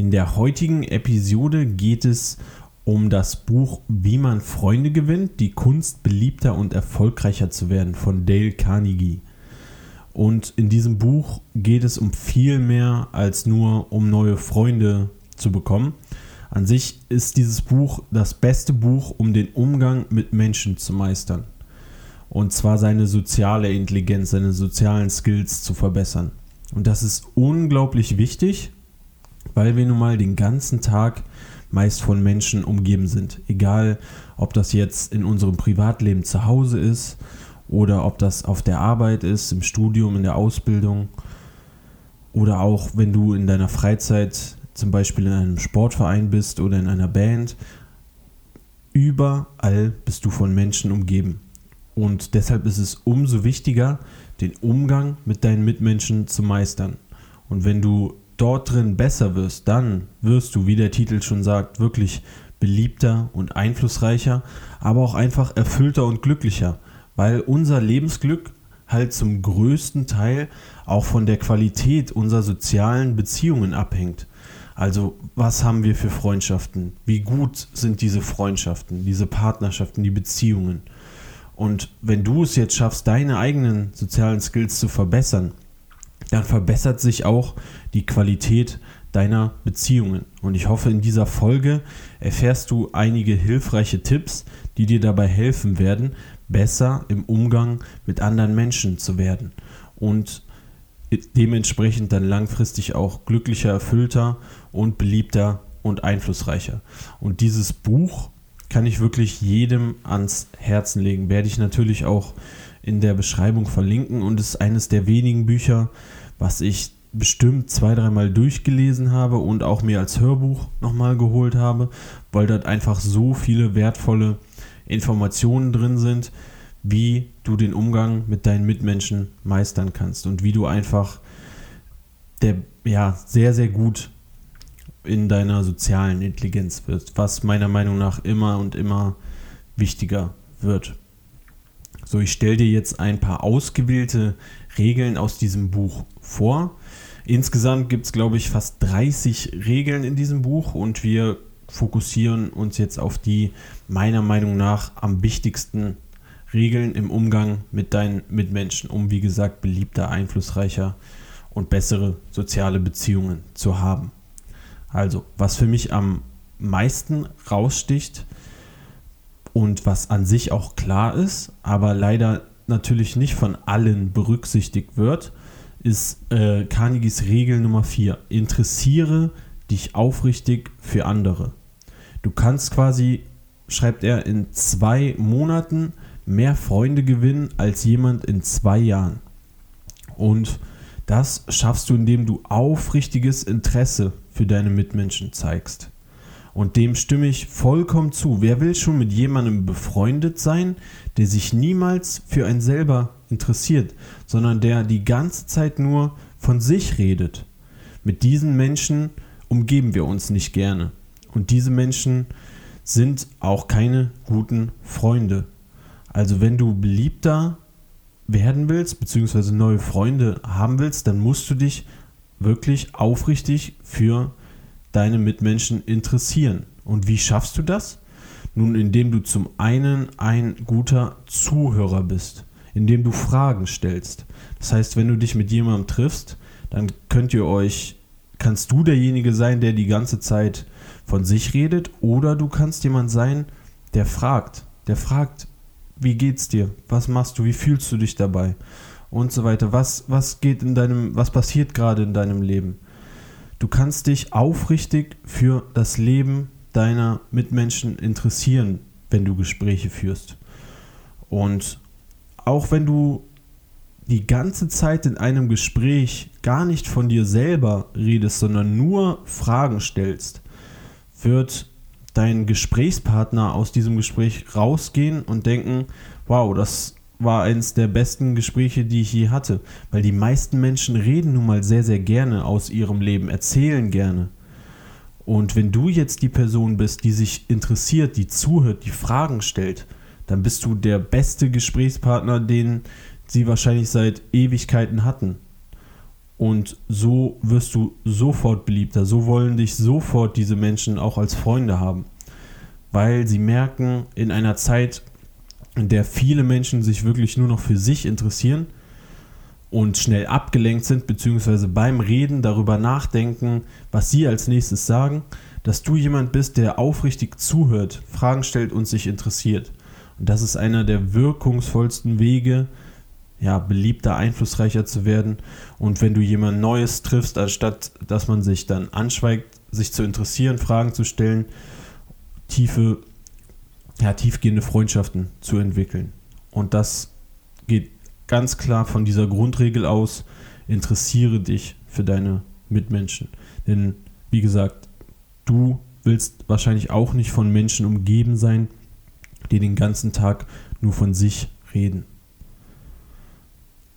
In der heutigen Episode geht es um das Buch Wie man Freunde gewinnt, die Kunst beliebter und erfolgreicher zu werden von Dale Carnegie. Und in diesem Buch geht es um viel mehr als nur um neue Freunde zu bekommen. An sich ist dieses Buch das beste Buch, um den Umgang mit Menschen zu meistern. Und zwar seine soziale Intelligenz, seine sozialen Skills zu verbessern. Und das ist unglaublich wichtig, weil wir nun mal den ganzen Tag meist von Menschen umgeben sind. Egal, ob das jetzt in unserem Privatleben zu Hause ist oder ob das auf der Arbeit ist, im Studium, in der Ausbildung oder auch wenn du in deiner Freizeit zum Beispiel in einem Sportverein bist oder in einer Band. Überall bist du von Menschen umgeben. Und deshalb ist es umso wichtiger, den Umgang mit deinen Mitmenschen zu meistern. Und wenn du dort drin besser wirst, dann wirst du, wie der Titel schon sagt, wirklich beliebter und einflussreicher, aber auch einfach erfüllter und glücklicher, weil unser Lebensglück halt zum größten Teil auch von der Qualität unserer sozialen Beziehungen abhängt. Also was haben wir für Freundschaften? Wie gut sind diese Freundschaften, diese Partnerschaften, die Beziehungen? Und wenn du es jetzt schaffst, deine eigenen sozialen Skills zu verbessern, dann verbessert sich auch die Qualität deiner Beziehungen. Und ich hoffe, in dieser Folge erfährst du einige hilfreiche Tipps, die dir dabei helfen werden, besser im Umgang mit anderen Menschen zu werden und dementsprechend dann langfristig auch glücklicher, erfüllter und beliebter und einflussreicher. Und dieses Buch kann ich wirklich jedem ans Herzen legen. Werde ich natürlich auch in der Beschreibung verlinken und ist eines der wenigen Bücher, was ich bestimmt zwei, dreimal durchgelesen habe und auch mir als Hörbuch nochmal geholt habe, weil dort einfach so viele wertvolle Informationen drin sind, wie du den Umgang mit deinen Mitmenschen meistern kannst und wie du einfach der, ja, sehr, sehr gut in deiner sozialen Intelligenz wirst, was meiner Meinung nach immer und immer wichtiger wird. So, ich stelle dir jetzt ein paar ausgewählte Regeln aus diesem Buch vor. Insgesamt gibt es, glaube ich, fast 30 Regeln in diesem Buch und wir fokussieren uns jetzt auf die meiner Meinung nach am wichtigsten Regeln im Umgang mit deinen Mitmenschen, um wie gesagt beliebter, einflussreicher und bessere soziale Beziehungen zu haben. Also, was für mich am meisten raussticht und was an sich auch klar ist, aber leider natürlich nicht von allen berücksichtigt wird, ist äh, Carnegies Regel Nummer 4. Interessiere dich aufrichtig für andere. Du kannst quasi, schreibt er, in zwei Monaten mehr Freunde gewinnen als jemand in zwei Jahren. Und das schaffst du, indem du aufrichtiges Interesse für deine Mitmenschen zeigst. Und dem stimme ich vollkommen zu. Wer will schon mit jemandem befreundet sein, der sich niemals für einen selber interessiert, sondern der die ganze Zeit nur von sich redet? Mit diesen Menschen umgeben wir uns nicht gerne. Und diese Menschen sind auch keine guten Freunde. Also wenn du beliebter werden willst, beziehungsweise neue Freunde haben willst, dann musst du dich wirklich aufrichtig für deine Mitmenschen interessieren. Und wie schaffst du das? Nun, indem du zum einen ein guter Zuhörer bist, indem du Fragen stellst. Das heißt, wenn du dich mit jemandem triffst, dann könnt ihr euch, kannst du derjenige sein, der die ganze Zeit von sich redet, oder du kannst jemand sein, der fragt, der fragt, wie geht's dir? Was machst du? Wie fühlst du dich dabei? und so weiter. Was, was geht in deinem, was passiert gerade in deinem Leben? Du kannst dich aufrichtig für das Leben deiner Mitmenschen interessieren, wenn du Gespräche führst. Und auch wenn du die ganze Zeit in einem Gespräch gar nicht von dir selber redest, sondern nur Fragen stellst, wird dein Gesprächspartner aus diesem Gespräch rausgehen und denken, wow, das war eines der besten Gespräche, die ich je hatte. Weil die meisten Menschen reden nun mal sehr, sehr gerne aus ihrem Leben, erzählen gerne. Und wenn du jetzt die Person bist, die sich interessiert, die zuhört, die Fragen stellt, dann bist du der beste Gesprächspartner, den sie wahrscheinlich seit Ewigkeiten hatten. Und so wirst du sofort beliebter. So wollen dich sofort diese Menschen auch als Freunde haben. Weil sie merken, in einer Zeit, in der viele Menschen sich wirklich nur noch für sich interessieren und schnell abgelenkt sind, beziehungsweise beim Reden darüber nachdenken, was sie als nächstes sagen, dass du jemand bist, der aufrichtig zuhört, Fragen stellt und sich interessiert. Und das ist einer der wirkungsvollsten Wege, ja, beliebter, einflussreicher zu werden. Und wenn du jemand Neues triffst, anstatt dass man sich dann anschweigt, sich zu interessieren, Fragen zu stellen, tiefe ja, tiefgehende Freundschaften zu entwickeln. Und das geht ganz klar von dieser Grundregel aus, interessiere dich für deine Mitmenschen. Denn wie gesagt, du willst wahrscheinlich auch nicht von Menschen umgeben sein, die den ganzen Tag nur von sich reden.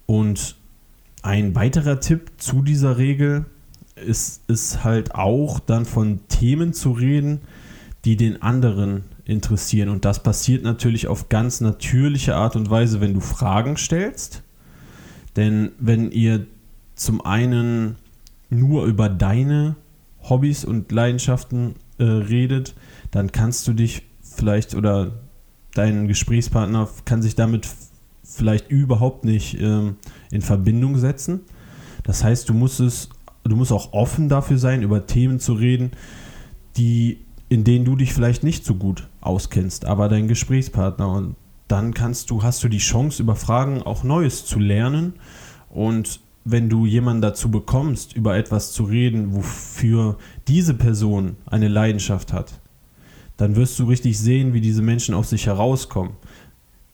Und ein weiterer Tipp zu dieser Regel ist, ist halt auch dann von Themen zu reden, die den anderen interessieren. Und das passiert natürlich auf ganz natürliche Art und Weise, wenn du Fragen stellst. Denn wenn ihr zum einen nur über deine Hobbys und Leidenschaften äh, redet, dann kannst du dich vielleicht oder dein Gesprächspartner kann sich damit vielleicht überhaupt nicht ähm, in Verbindung setzen. Das heißt, du musst es, du musst auch offen dafür sein, über Themen zu reden, die in denen du dich vielleicht nicht so gut auskennst, aber dein Gesprächspartner. Und dann kannst du, hast du die Chance, über Fragen auch Neues zu lernen. Und wenn du jemanden dazu bekommst, über etwas zu reden, wofür diese Person eine Leidenschaft hat, dann wirst du richtig sehen, wie diese Menschen aus sich herauskommen.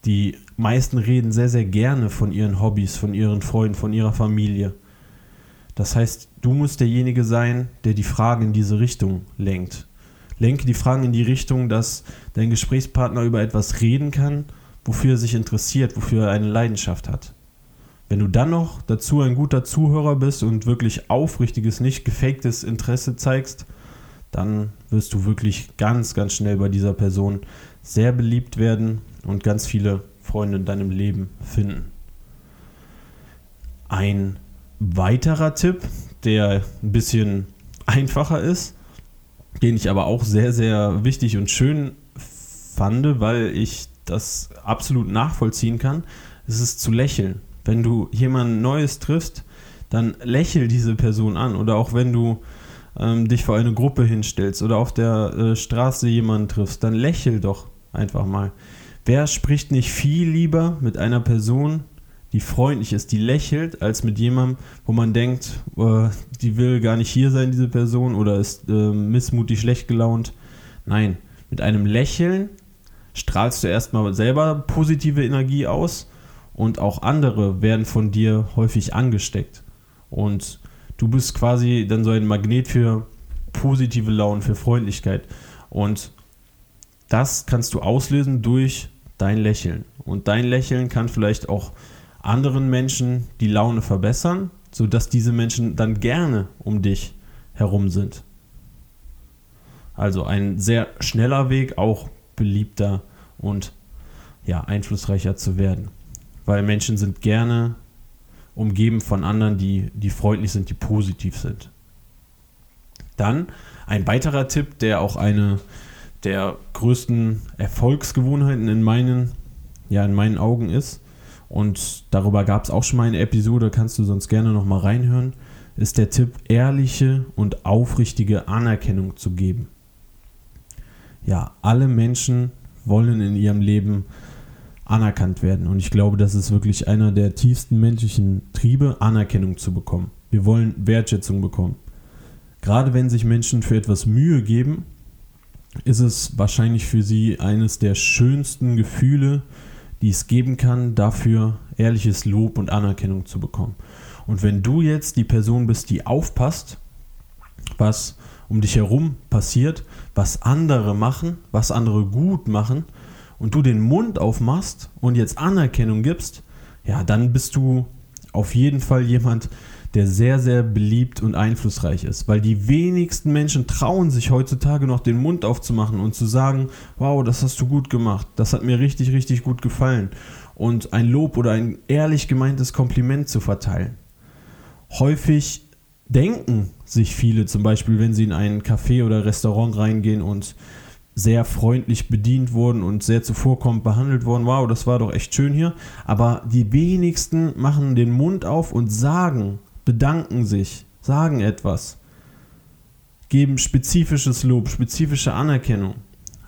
Die meisten reden sehr, sehr gerne von ihren Hobbys, von ihren Freunden, von ihrer Familie. Das heißt, du musst derjenige sein, der die Fragen in diese Richtung lenkt lenke die Fragen in die Richtung, dass dein Gesprächspartner über etwas reden kann, wofür er sich interessiert, wofür er eine Leidenschaft hat. Wenn du dann noch dazu ein guter Zuhörer bist und wirklich aufrichtiges, nicht gefaktes Interesse zeigst, dann wirst du wirklich ganz, ganz schnell bei dieser Person sehr beliebt werden und ganz viele Freunde in deinem Leben finden. Ein weiterer Tipp, der ein bisschen einfacher ist, den ich aber auch sehr, sehr wichtig und schön fand, weil ich das absolut nachvollziehen kann, ist es zu lächeln. Wenn du jemanden Neues triffst, dann lächel diese Person an. Oder auch wenn du ähm, dich vor eine Gruppe hinstellst oder auf der äh, Straße jemanden triffst, dann lächel doch einfach mal. Wer spricht nicht viel lieber mit einer Person, die freundlich ist, die lächelt, als mit jemandem, wo man denkt, äh, die will gar nicht hier sein, diese Person, oder ist äh, missmutig, schlecht gelaunt. Nein, mit einem Lächeln strahlst du erstmal selber positive Energie aus und auch andere werden von dir häufig angesteckt. Und du bist quasi dann so ein Magnet für positive Laune, für Freundlichkeit. Und das kannst du auslösen durch dein Lächeln. Und dein Lächeln kann vielleicht auch anderen Menschen die Laune verbessern, sodass diese Menschen dann gerne um dich herum sind. Also ein sehr schneller Weg, auch beliebter und ja, einflussreicher zu werden. Weil Menschen sind gerne umgeben von anderen, die, die freundlich sind, die positiv sind. Dann ein weiterer Tipp, der auch eine der größten Erfolgsgewohnheiten in meinen, ja, in meinen Augen ist, und darüber gab es auch schon mal eine Episode, kannst du sonst gerne noch mal reinhören, ist der Tipp, ehrliche und aufrichtige Anerkennung zu geben. Ja, alle Menschen wollen in ihrem Leben anerkannt werden. Und ich glaube, das ist wirklich einer der tiefsten menschlichen Triebe, Anerkennung zu bekommen. Wir wollen Wertschätzung bekommen. Gerade wenn sich Menschen für etwas Mühe geben, ist es wahrscheinlich für sie eines der schönsten Gefühle, die es geben kann, dafür ehrliches Lob und Anerkennung zu bekommen. Und wenn du jetzt die Person bist, die aufpasst, was um dich herum passiert, was andere machen, was andere gut machen, und du den Mund aufmachst und jetzt Anerkennung gibst, ja, dann bist du auf jeden Fall jemand, der sehr, sehr beliebt und einflussreich ist. Weil die wenigsten Menschen trauen sich heutzutage noch den Mund aufzumachen und zu sagen, wow, das hast du gut gemacht, das hat mir richtig, richtig gut gefallen. Und ein Lob oder ein ehrlich gemeintes Kompliment zu verteilen. Häufig denken sich viele zum Beispiel, wenn sie in ein Café oder Restaurant reingehen und sehr freundlich bedient wurden und sehr zuvorkommend behandelt wurden. Wow, das war doch echt schön hier. Aber die wenigsten machen den Mund auf und sagen, bedanken sich, sagen etwas, geben spezifisches Lob, spezifische Anerkennung.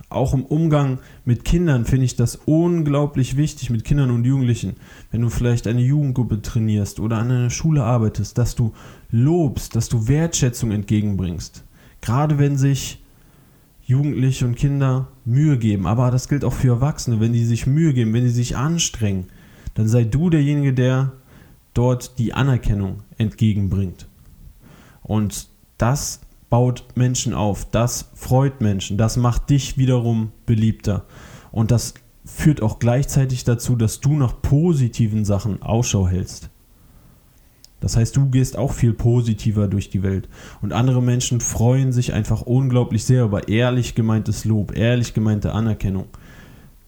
Auch im Umgang mit Kindern finde ich das unglaublich wichtig, mit Kindern und Jugendlichen. Wenn du vielleicht eine Jugendgruppe trainierst oder an einer Schule arbeitest, dass du lobst, dass du Wertschätzung entgegenbringst. Gerade wenn sich Jugendliche und Kinder Mühe geben. Aber das gilt auch für Erwachsene. Wenn die sich Mühe geben, wenn die sich anstrengen, dann sei du derjenige, der dort die Anerkennung entgegenbringt. Und das baut Menschen auf, das freut Menschen, das macht dich wiederum beliebter. Und das führt auch gleichzeitig dazu, dass du nach positiven Sachen Ausschau hältst. Das heißt, du gehst auch viel positiver durch die Welt. Und andere Menschen freuen sich einfach unglaublich sehr über ehrlich gemeintes Lob, ehrlich gemeinte Anerkennung.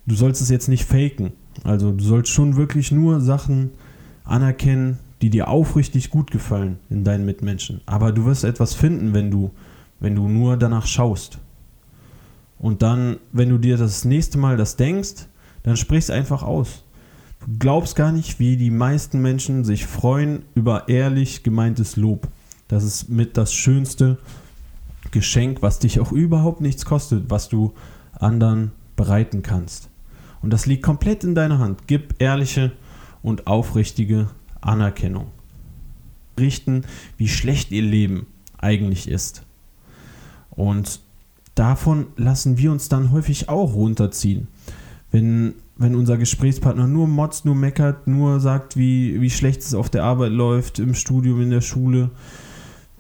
Du sollst es jetzt nicht faken. Also du sollst schon wirklich nur Sachen anerkennen, die dir aufrichtig gut gefallen in deinen Mitmenschen. Aber du wirst etwas finden, wenn du, wenn du nur danach schaust. Und dann, wenn du dir das nächste Mal das denkst, dann sprich es einfach aus. Du glaubst gar nicht, wie die meisten Menschen sich freuen über ehrlich gemeintes Lob. Das ist mit das schönste Geschenk, was dich auch überhaupt nichts kostet, was du anderen bereiten kannst. Und das liegt komplett in deiner Hand. Gib ehrliche und aufrichtige Anerkennung. Richten, wie schlecht ihr Leben eigentlich ist. Und davon lassen wir uns dann häufig auch runterziehen. Wenn wenn unser Gesprächspartner nur motzt, nur meckert, nur sagt, wie, wie schlecht es auf der Arbeit läuft, im Studium, in der Schule,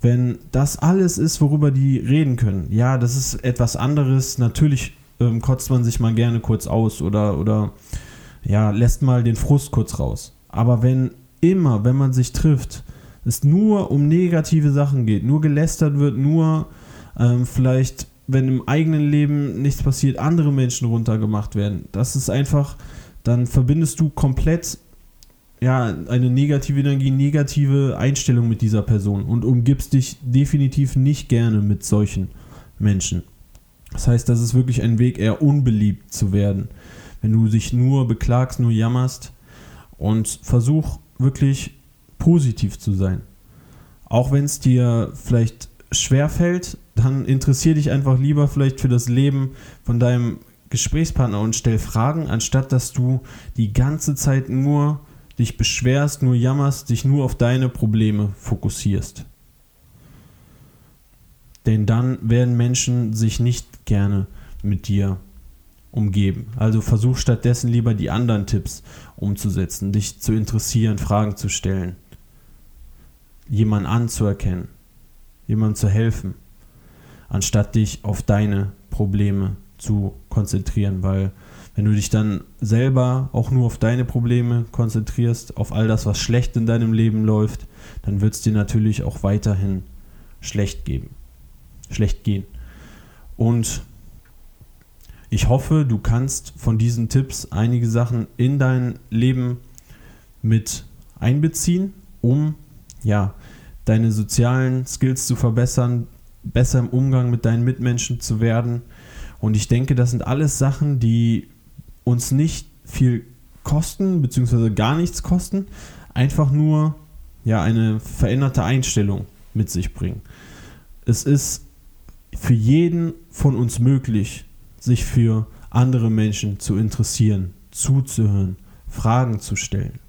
wenn das alles ist, worüber die reden können, ja, das ist etwas anderes. Natürlich ähm, kotzt man sich mal gerne kurz aus oder, oder ja, lässt mal den Frust kurz raus. Aber wenn immer, wenn man sich trifft, es nur um negative Sachen geht, nur gelästert wird, nur ähm, vielleicht wenn im eigenen Leben nichts passiert, andere Menschen runtergemacht werden. Das ist einfach, dann verbindest du komplett ja, eine negative Energie, negative Einstellung mit dieser Person und umgibst dich definitiv nicht gerne mit solchen Menschen. Das heißt, das ist wirklich ein Weg, eher unbeliebt zu werden. Wenn du dich nur beklagst, nur jammerst und versuch wirklich positiv zu sein. Auch wenn es dir vielleicht schwerfällt, dann interessier dich einfach lieber vielleicht für das Leben von deinem Gesprächspartner und stell Fragen, anstatt dass du die ganze Zeit nur dich beschwerst, nur jammerst, dich nur auf deine Probleme fokussierst. Denn dann werden Menschen sich nicht gerne mit dir umgeben. Also versuch stattdessen lieber die anderen Tipps umzusetzen, dich zu interessieren, Fragen zu stellen, jemanden anzuerkennen jemandem zu helfen, anstatt dich auf deine Probleme zu konzentrieren, weil wenn du dich dann selber auch nur auf deine Probleme konzentrierst, auf all das, was schlecht in deinem Leben läuft, dann wird es dir natürlich auch weiterhin schlecht geben, schlecht gehen. Und ich hoffe, du kannst von diesen Tipps einige Sachen in dein Leben mit einbeziehen, um ja deine sozialen Skills zu verbessern, besser im Umgang mit deinen Mitmenschen zu werden. Und ich denke, das sind alles Sachen, die uns nicht viel kosten, beziehungsweise gar nichts kosten, einfach nur ja, eine veränderte Einstellung mit sich bringen. Es ist für jeden von uns möglich, sich für andere Menschen zu interessieren, zuzuhören, Fragen zu stellen.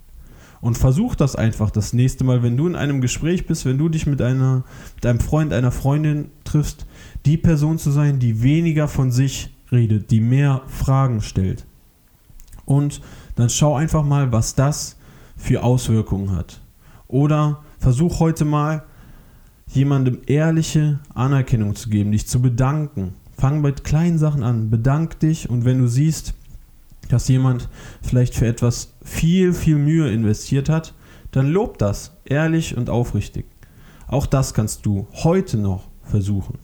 Und versuch das einfach das nächste Mal, wenn du in einem Gespräch bist, wenn du dich mit, einer, mit einem Freund, einer Freundin triffst, die Person zu sein, die weniger von sich redet, die mehr Fragen stellt. Und dann schau einfach mal, was das für Auswirkungen hat. Oder versuch heute mal jemandem ehrliche Anerkennung zu geben, dich zu bedanken. Fang mit kleinen Sachen an, bedank dich und wenn du siehst, dass jemand vielleicht für etwas viel, viel Mühe investiert hat, dann lob das ehrlich und aufrichtig. Auch das kannst du heute noch versuchen.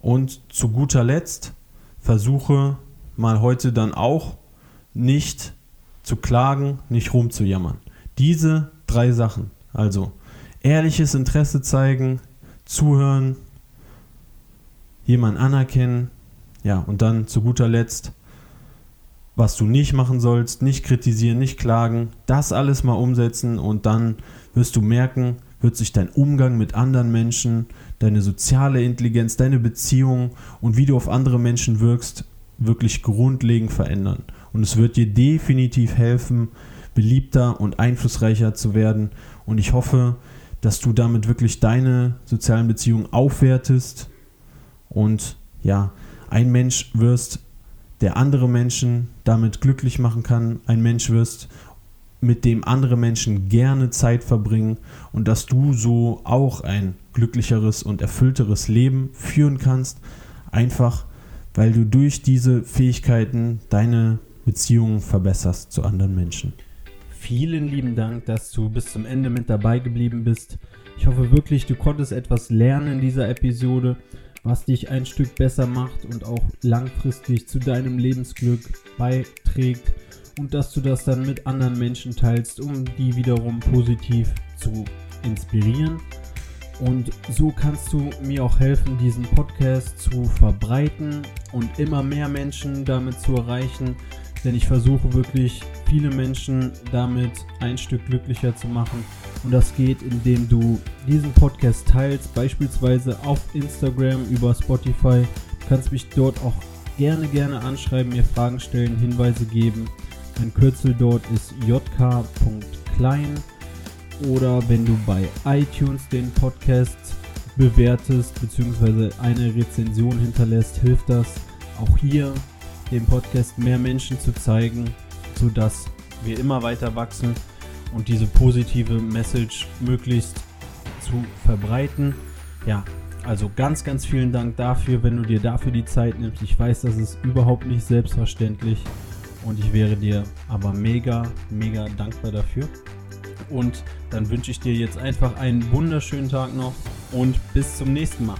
Und zu guter Letzt versuche mal heute dann auch nicht zu klagen, nicht rumzujammern. Diese drei Sachen, also ehrliches Interesse zeigen, zuhören, jemanden anerkennen, ja, und dann zu guter Letzt, was du nicht machen sollst, nicht kritisieren, nicht klagen, das alles mal umsetzen und dann wirst du merken, wird sich dein Umgang mit anderen Menschen, deine soziale Intelligenz, deine Beziehung und wie du auf andere Menschen wirkst, wirklich grundlegend verändern. Und es wird dir definitiv helfen, beliebter und einflussreicher zu werden. Und ich hoffe, dass du damit wirklich deine sozialen Beziehungen aufwertest und ja, ein Mensch wirst, der andere Menschen damit glücklich machen kann, ein Mensch wirst, mit dem andere Menschen gerne Zeit verbringen und dass du so auch ein glücklicheres und erfüllteres Leben führen kannst, einfach weil du durch diese Fähigkeiten deine Beziehungen verbesserst zu anderen Menschen. Vielen lieben Dank, dass du bis zum Ende mit dabei geblieben bist. Ich hoffe wirklich, du konntest etwas lernen in dieser Episode, was dich ein Stück besser macht und auch langfristig zu deinem Lebensglück beiträgt und dass du das dann mit anderen Menschen teilst, um die wiederum positiv zu inspirieren. Und so kannst du mir auch helfen, diesen Podcast zu verbreiten und immer mehr Menschen damit zu erreichen. Denn ich versuche wirklich viele Menschen damit ein Stück glücklicher zu machen. Und das geht, indem du diesen Podcast teilst, beispielsweise auf Instagram, über Spotify. Du kannst mich dort auch gerne, gerne anschreiben, mir Fragen stellen, Hinweise geben. Mein Kürzel dort ist jk.klein oder wenn du bei iTunes den Podcast bewertest bzw. eine Rezension hinterlässt, hilft das auch hier dem Podcast mehr Menschen zu zeigen, sodass wir immer weiter wachsen und diese positive Message möglichst zu verbreiten. Ja, also ganz, ganz vielen Dank dafür, wenn du dir dafür die Zeit nimmst. Ich weiß, das ist überhaupt nicht selbstverständlich und ich wäre dir aber mega, mega dankbar dafür. Und dann wünsche ich dir jetzt einfach einen wunderschönen Tag noch und bis zum nächsten Mal.